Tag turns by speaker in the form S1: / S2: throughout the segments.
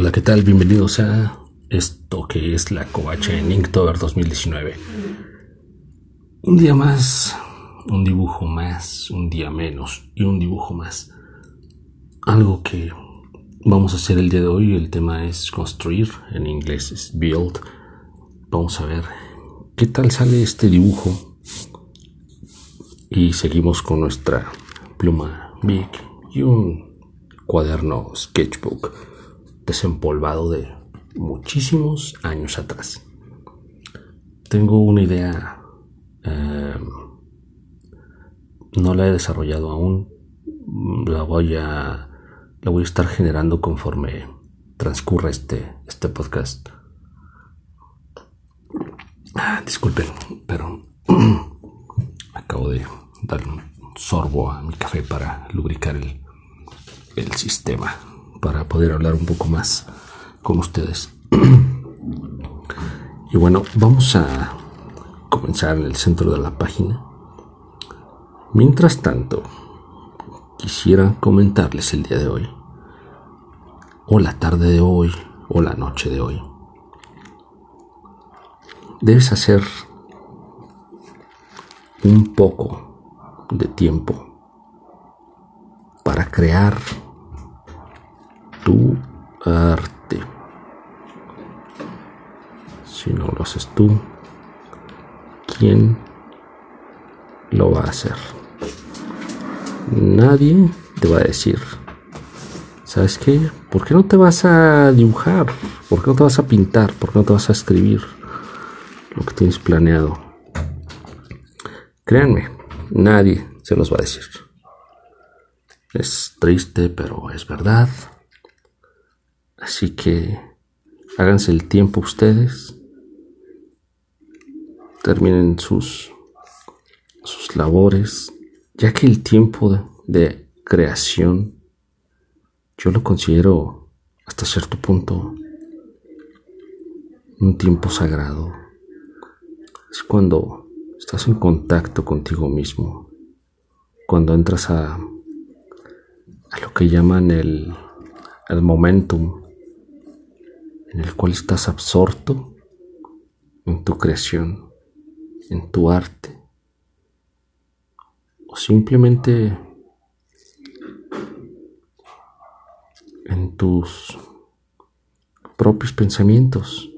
S1: Hola, ¿qué tal? Bienvenidos a esto que es la covacha en Inktober 2019. Un día más, un dibujo más, un día menos y un dibujo más. Algo que vamos a hacer el día de hoy, el tema es construir, en inglés es build. Vamos a ver qué tal sale este dibujo. Y seguimos con nuestra pluma Big y un cuaderno sketchbook desempolvado de muchísimos años atrás. Tengo una idea, em, no la he desarrollado aún, la voy a, la voy a estar generando conforme transcurra este, este podcast. Ah, disculpen, pero acabo de dar un sorbo a mi café para lubricar el, el sistema para poder hablar un poco más con ustedes. y bueno, vamos a comenzar en el centro de la página. Mientras tanto, quisiera comentarles el día de hoy, o la tarde de hoy, o la noche de hoy. Debes hacer un poco de tiempo para crear tu arte. Si no lo haces tú, ¿quién lo va a hacer? Nadie te va a decir, ¿sabes qué? ¿Por qué no te vas a dibujar? ¿Por qué no te vas a pintar? ¿Por qué no te vas a escribir lo que tienes planeado? Créanme, nadie se los va a decir. Es triste, pero es verdad. Así que háganse el tiempo ustedes. Terminen sus, sus labores, ya que el tiempo de, creación yo lo considero hasta cierto punto un tiempo sagrado. Es cuando estás en contacto contigo mismo, cuando entras a, a lo que llaman el, el momentum, en el cual estás absorto en tu creación, en tu arte, o simplemente en tus propios pensamientos.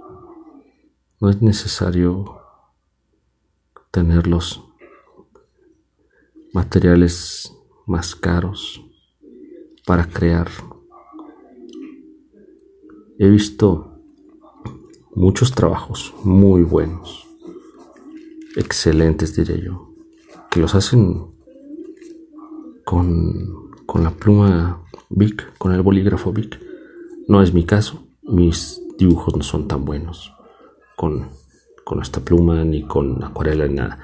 S1: No es necesario tener los materiales más caros para crear He visto muchos trabajos muy buenos, excelentes diré yo, que los hacen con, con la pluma Bic, con el bolígrafo Bic. No es mi caso, mis dibujos no son tan buenos con, con esta pluma ni con acuarela ni nada.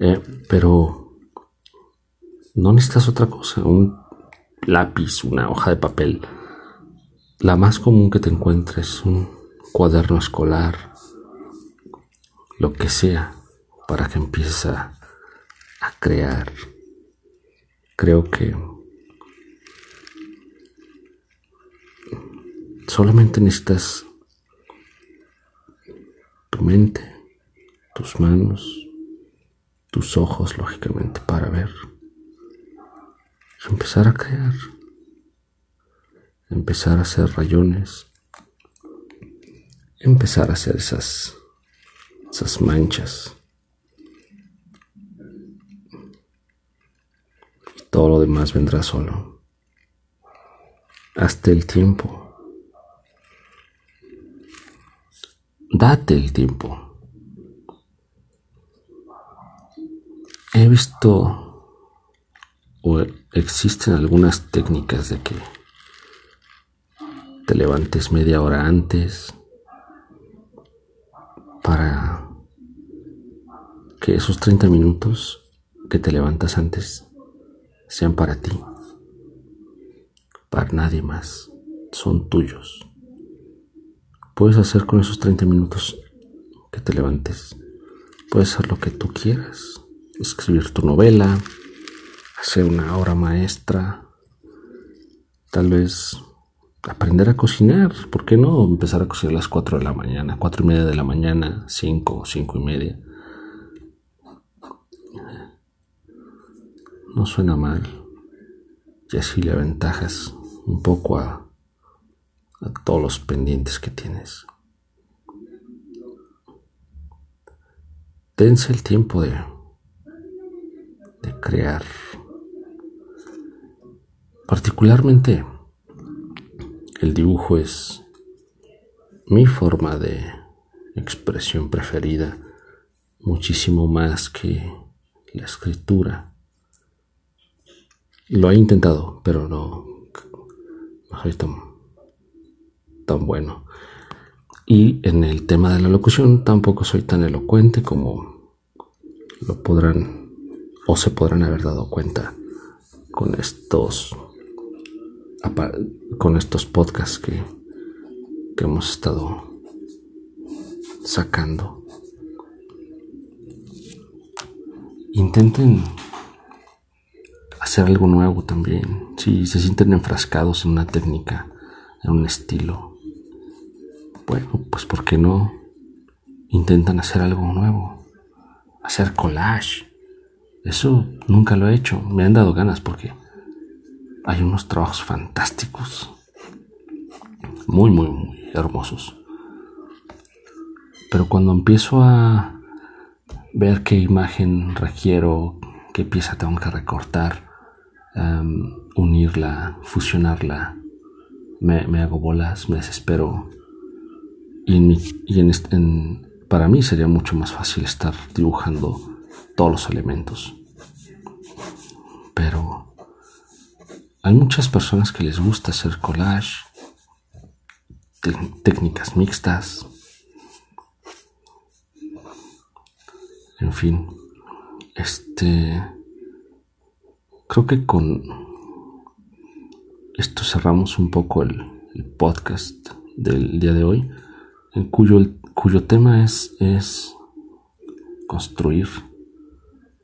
S1: Eh, pero no necesitas otra cosa, un lápiz, una hoja de papel la más común que te encuentres, un cuaderno escolar, lo que sea, para que empieces a, a crear. Creo que solamente necesitas tu mente, tus manos, tus ojos, lógicamente, para ver y empezar a crear empezar a hacer rayones, empezar a hacer esas, esas manchas. Y todo lo demás vendrá solo. Hasta el tiempo. Date el tiempo. He visto o existen algunas técnicas de que te levantes media hora antes para que esos 30 minutos que te levantas antes sean para ti, para nadie más, son tuyos. Puedes hacer con esos 30 minutos que te levantes, puedes hacer lo que tú quieras, escribir tu novela, hacer una obra maestra, tal vez aprender a cocinar. ¿Por qué no empezar a cocinar a las 4 de la mañana, 4 y media de la mañana, 5, 5 y media? No suena mal. Y así le aventajas un poco a, a todos los pendientes que tienes. Dense el tiempo de, de crear. Particularmente el dibujo es mi forma de expresión preferida, muchísimo más que la escritura. Lo he intentado, pero no, soy tan, tan bueno. Y en el tema de la locución tampoco soy tan elocuente como lo podrán o se podrán haber dado cuenta con estos con estos podcasts que, que hemos estado sacando. Intenten hacer algo nuevo también. Si se sienten enfrascados en una técnica, en un estilo, bueno, pues ¿por qué no intentan hacer algo nuevo? Hacer collage. Eso nunca lo he hecho. Me han dado ganas porque hay unos trabajos fantásticos, muy, muy, muy hermosos. Pero cuando empiezo a ver qué imagen requiero, qué pieza tengo que recortar, em, unirla, fusionarla, me, hago bolas, me desespero. Y, en, para mí sería mucho más fácil estar dibujando todos los elementos. Pero hay muchas personas que les gusta hacer collage, técnicas mixtas, en fin, este, creo que con esto cerramos un poco el, podcast del día de hoy, en cuyo, cuyo tema es, es construir,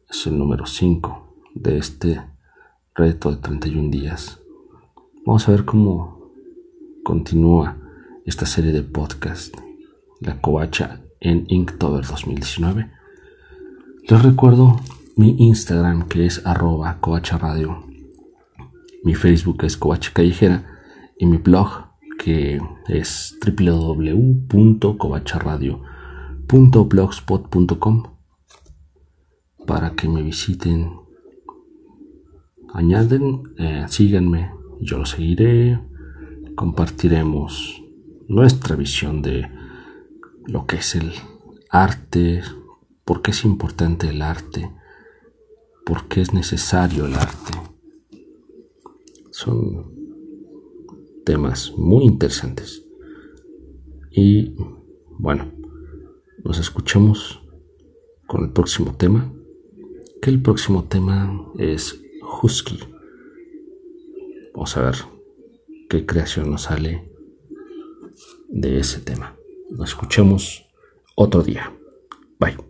S1: es el número 5 de este reto de 31 días. Vamos a ver cómo continúa esta serie de podcast, La Covacha en Inktober 2019. Les recuerdo mi Instagram que es arroba mi Facebook es covacha callejera y mi blog que es www.covacharadio.blogspot.com para que me visiten añaden, eh, síganme, yo lo seguiré, compartiremos nuestra visión de lo que es el arte, por qué es importante el arte, por qué es necesario el arte. Son temas muy interesantes. Y bueno, nos escuchamos con el próximo tema, que el próximo tema es Husky. Vamos a ver qué creación nos sale de ese tema. Nos escuchemos otro día. Bye.